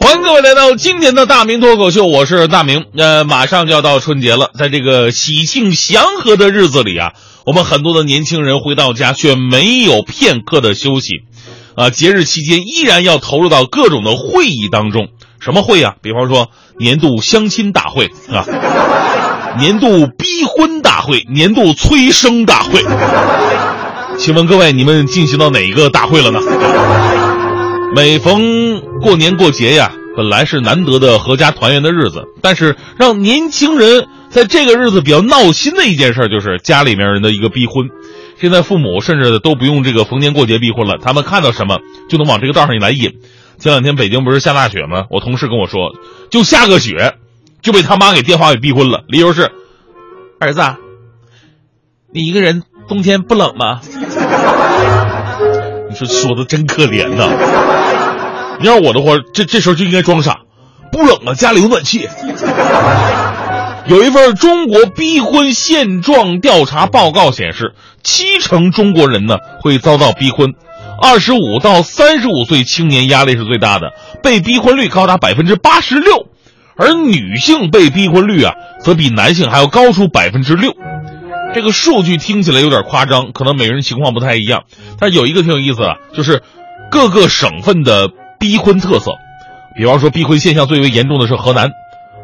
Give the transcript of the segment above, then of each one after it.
欢迎各位来到今天的大明脱口秀，我是大明。呃，马上就要到春节了，在这个喜庆祥和的日子里啊，我们很多的年轻人回到家却没有片刻的休息，啊，节日期间依然要投入到各种的会议当中。什么会啊？比方说年度相亲大会啊，年度逼婚大会，年度催生大会。请问各位，你们进行到哪一个大会了呢？每逢过年过节呀，本来是难得的合家团圆的日子，但是让年轻人在这个日子比较闹心的一件事，就是家里面人的一个逼婚。现在父母甚至都不用这个逢年过节逼婚了，他们看到什么就能往这个道上一来引。前两天北京不是下大雪吗？我同事跟我说，就下个雪，就被他妈给电话给逼婚了，理由是，儿子，你一个人冬天不冷吗？你说说的真可怜呐！你要我的话，这这时候就应该装傻，不冷啊，家里有暖气。有一份中国逼婚现状调查报告显示，七成中国人呢会遭到逼婚，二十五到三十五岁青年压力是最大的，被逼婚率高达百分之八十六，而女性被逼婚率啊则比男性还要高出百分之六。这个数据听起来有点夸张，可能每个人情况不太一样。但有一个挺有意思的，就是各个省份的逼婚特色。比方说，逼婚现象最为严重的是河南，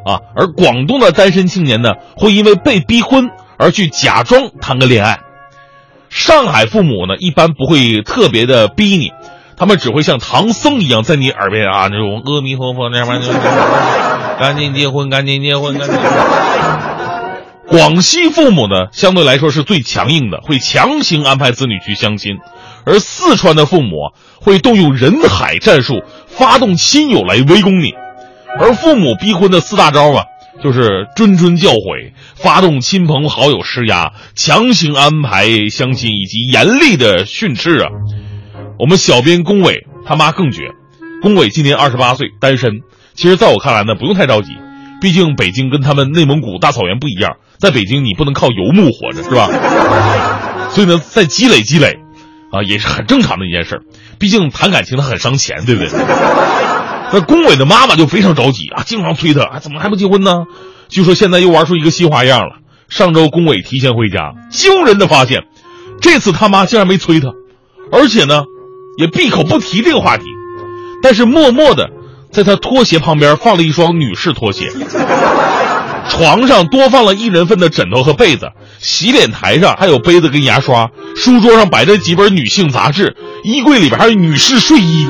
啊，而广东的单身青年呢，会因为被逼婚而去假装谈个恋爱。上海父母呢，一般不会特别的逼你，他们只会像唐僧一样在你耳边啊那种阿弥陀佛那玩意儿，赶紧结婚，赶紧结婚，赶紧结婚。广西父母呢，相对来说是最强硬的，会强行安排子女去相亲；而四川的父母会动用人海战术，发动亲友来围攻你。而父母逼婚的四大招啊，就是谆谆教诲、发动亲朋好友施压、强行安排相亲以及严厉的训斥啊。我们小编龚伟他妈更绝，龚伟今年二十八岁，单身。其实，在我看来呢，不用太着急，毕竟北京跟他们内蒙古大草原不一样。在北京，你不能靠游牧活着，是吧？所以呢，再积累积累，啊，也是很正常的一件事毕竟谈感情它很伤钱，对不对？那龚伟的妈妈就非常着急啊，经常催他，啊，怎么还不结婚呢？据说现在又玩出一个新花样了。上周龚伟提前回家，惊人的发现，这次他妈竟然没催他，而且呢，也闭口不提这个话题，但是默默的在他拖鞋旁边放了一双女士拖鞋。床上多放了一人份的枕头和被子，洗脸台上还有杯子跟牙刷，书桌上摆着几本女性杂志，衣柜里边还有女士睡衣。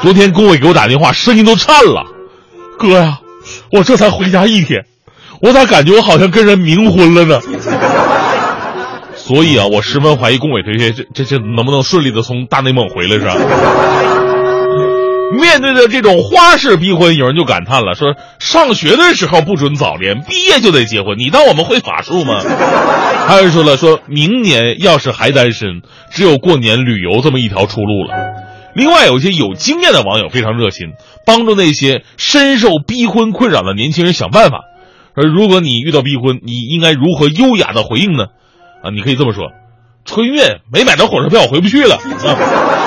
昨天龚伟给我打电话，声音都颤了：“哥呀，我这才回家一天，我咋感觉我好像跟人冥婚了呢？” 所以啊，我十分怀疑龚伟同学这这这能不能顺利的从大内蒙回来是吧？面对着这种花式逼婚，有人就感叹了，说上学的时候不准早恋，毕业就得结婚，你当我们会法术吗？还有人说了，说明年要是还单身，只有过年旅游这么一条出路了。另外，有一些有经验的网友非常热心，帮助那些深受逼婚困扰的年轻人想办法。而如果你遇到逼婚，你应该如何优雅的回应呢？啊，你可以这么说：春运没买着火车票，回不去了。啊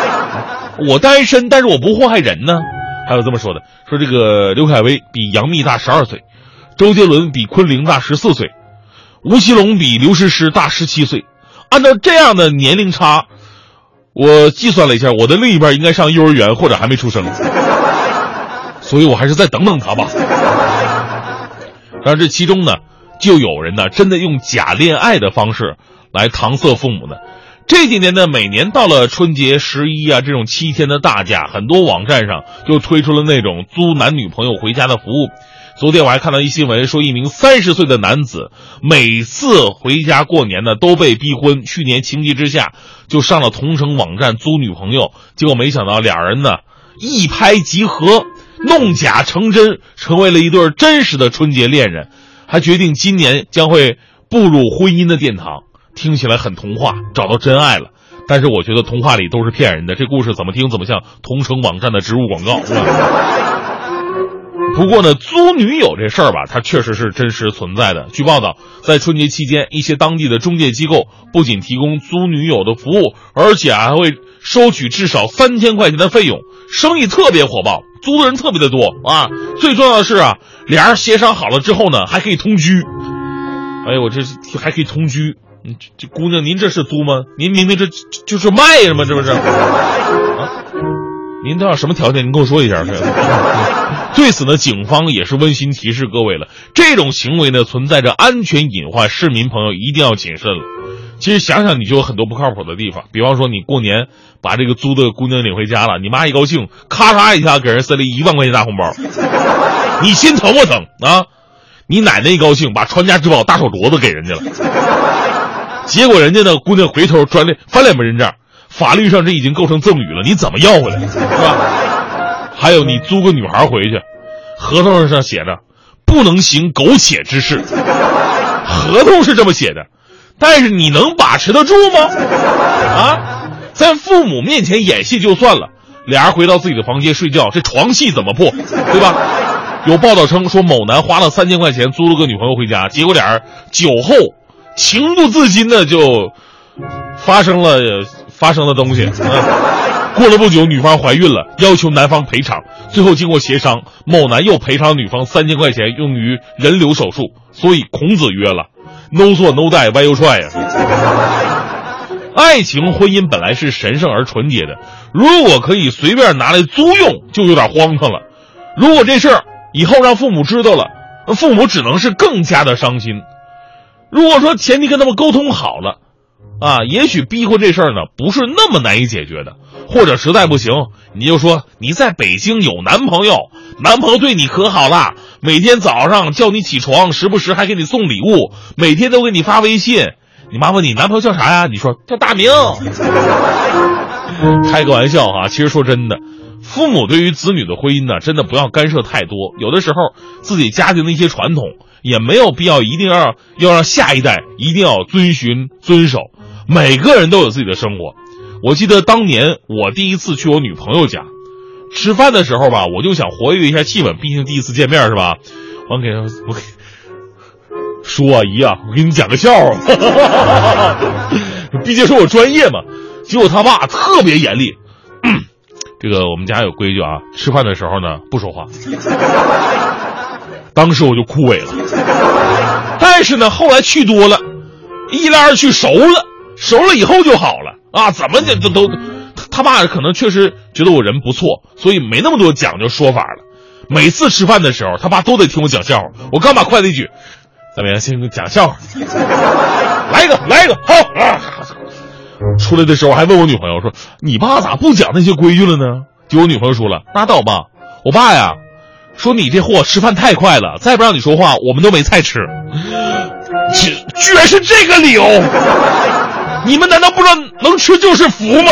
我单身，但是我不祸害人呢。还有这么说的，说这个刘恺威比杨幂大十二岁，周杰伦比昆凌大十四岁，吴奇隆比刘诗诗大十七岁。按照这样的年龄差，我计算了一下，我的另一半应该上幼儿园或者还没出生，所以我还是再等等他吧。但是这其中呢，就有人呢真的用假恋爱的方式来搪塞父母呢。这几年呢，每年到了春节、十一啊这种七天的大假，很多网站上就推出了那种租男女朋友回家的服务。昨天我还看到一新闻，说一名三十岁的男子每次回家过年呢都被逼婚。去年情急之下就上了同城网站租女朋友，结果没想到俩人呢一拍即合，弄假成真，成为了一对真实的春节恋人，还决定今年将会步入婚姻的殿堂。听起来很童话，找到真爱了。但是我觉得童话里都是骗人的，这故事怎么听怎么像同城网站的植入广告。不过呢，租女友这事儿吧，它确实是真实存在的。据报道，在春节期间，一些当地的中介机构不仅提供租女友的服务，而且还会收取至少三千块钱的费用，生意特别火爆。租的人特别的多啊。最重要的是啊，俩人协商好了之后呢，还可以同居。哎呦，我这还可以同居。这这姑娘，您这是租吗？您明明这就是卖是吗？这不是？啊，您都要什么条件？您跟我说一下。对此呢，警方也是温馨提示各位了，这种行为呢存在着安全隐患，市民朋友一定要谨慎了。其实想想你就有很多不靠谱的地方，比方说你过年把这个租的姑娘领回家了，你妈一高兴，咔嚓一下给人塞了一万块钱大红包，你心疼不疼啊？你奶奶一高兴，把传家之宝大手镯子给人家了，结果人家那姑娘回头转脸翻脸不认账，法律上这已经构成赠与了，你怎么要回来是吧？还有你租个女孩回去，合同上写着不能行苟且之事，合同是这么写的，但是你能把持得住吗？啊，在父母面前演戏就算了，俩人回到自己的房间睡觉，这床戏怎么破？对吧？有报道称说，某男花了三千块钱租了个女朋友回家，结果俩人酒后情不自禁的就发生了发生了东西。过了不久，女方怀孕了，要求男方赔偿。最后经过协商，某男又赔偿女方三千块钱用于人流手术。所以孔子曰了：“No 做 No die why you try 呀？”爱情婚姻本来是神圣而纯洁的，如果可以随便拿来租用，就有点荒唐了。如果这事儿，以后让父母知道了，父母只能是更加的伤心。如果说前提跟他们沟通好了，啊，也许逼婚这事儿呢不是那么难以解决的。或者实在不行，你就说你在北京有男朋友，男朋友对你可好了，每天早上叫你起床，时不时还给你送礼物，每天都给你发微信。你妈问你男朋友叫啥呀？你说叫大明。开个玩笑哈，其实说真的。父母对于子女的婚姻呢，真的不要干涉太多。有的时候自己家庭的一些传统，也没有必要一定要要让下一代一定要遵循遵守。每个人都有自己的生活。我记得当年我第一次去我女朋友家吃饭的时候吧，我就想活跃一下气氛，毕竟第一次见面是吧？我给我给叔啊姨啊，我给你讲个笑话，毕竟是我专业嘛。结果他爸特别严厉。这个我们家有规矩啊，吃饭的时候呢不说话。当时我就枯萎了，但是呢后来去多了，一来二去熟了，熟了以后就好了啊。怎么的都都，他爸可能确实觉得我人不错，所以没那么多讲究说法了。每次吃饭的时候，他爸都得听我讲笑话。我刚把筷子一举，怎么样？先给讲笑话，来一个，来一个，好啊。出来的时候还问我女朋友说：“你爸咋不讲那些规矩了呢？”就我女朋友说了：“拉倒吧，我爸呀，说你这货吃饭太快了，再不让你说话，我们都没菜吃。”居居然是这个理由！你们难道不知道能吃就是福吗？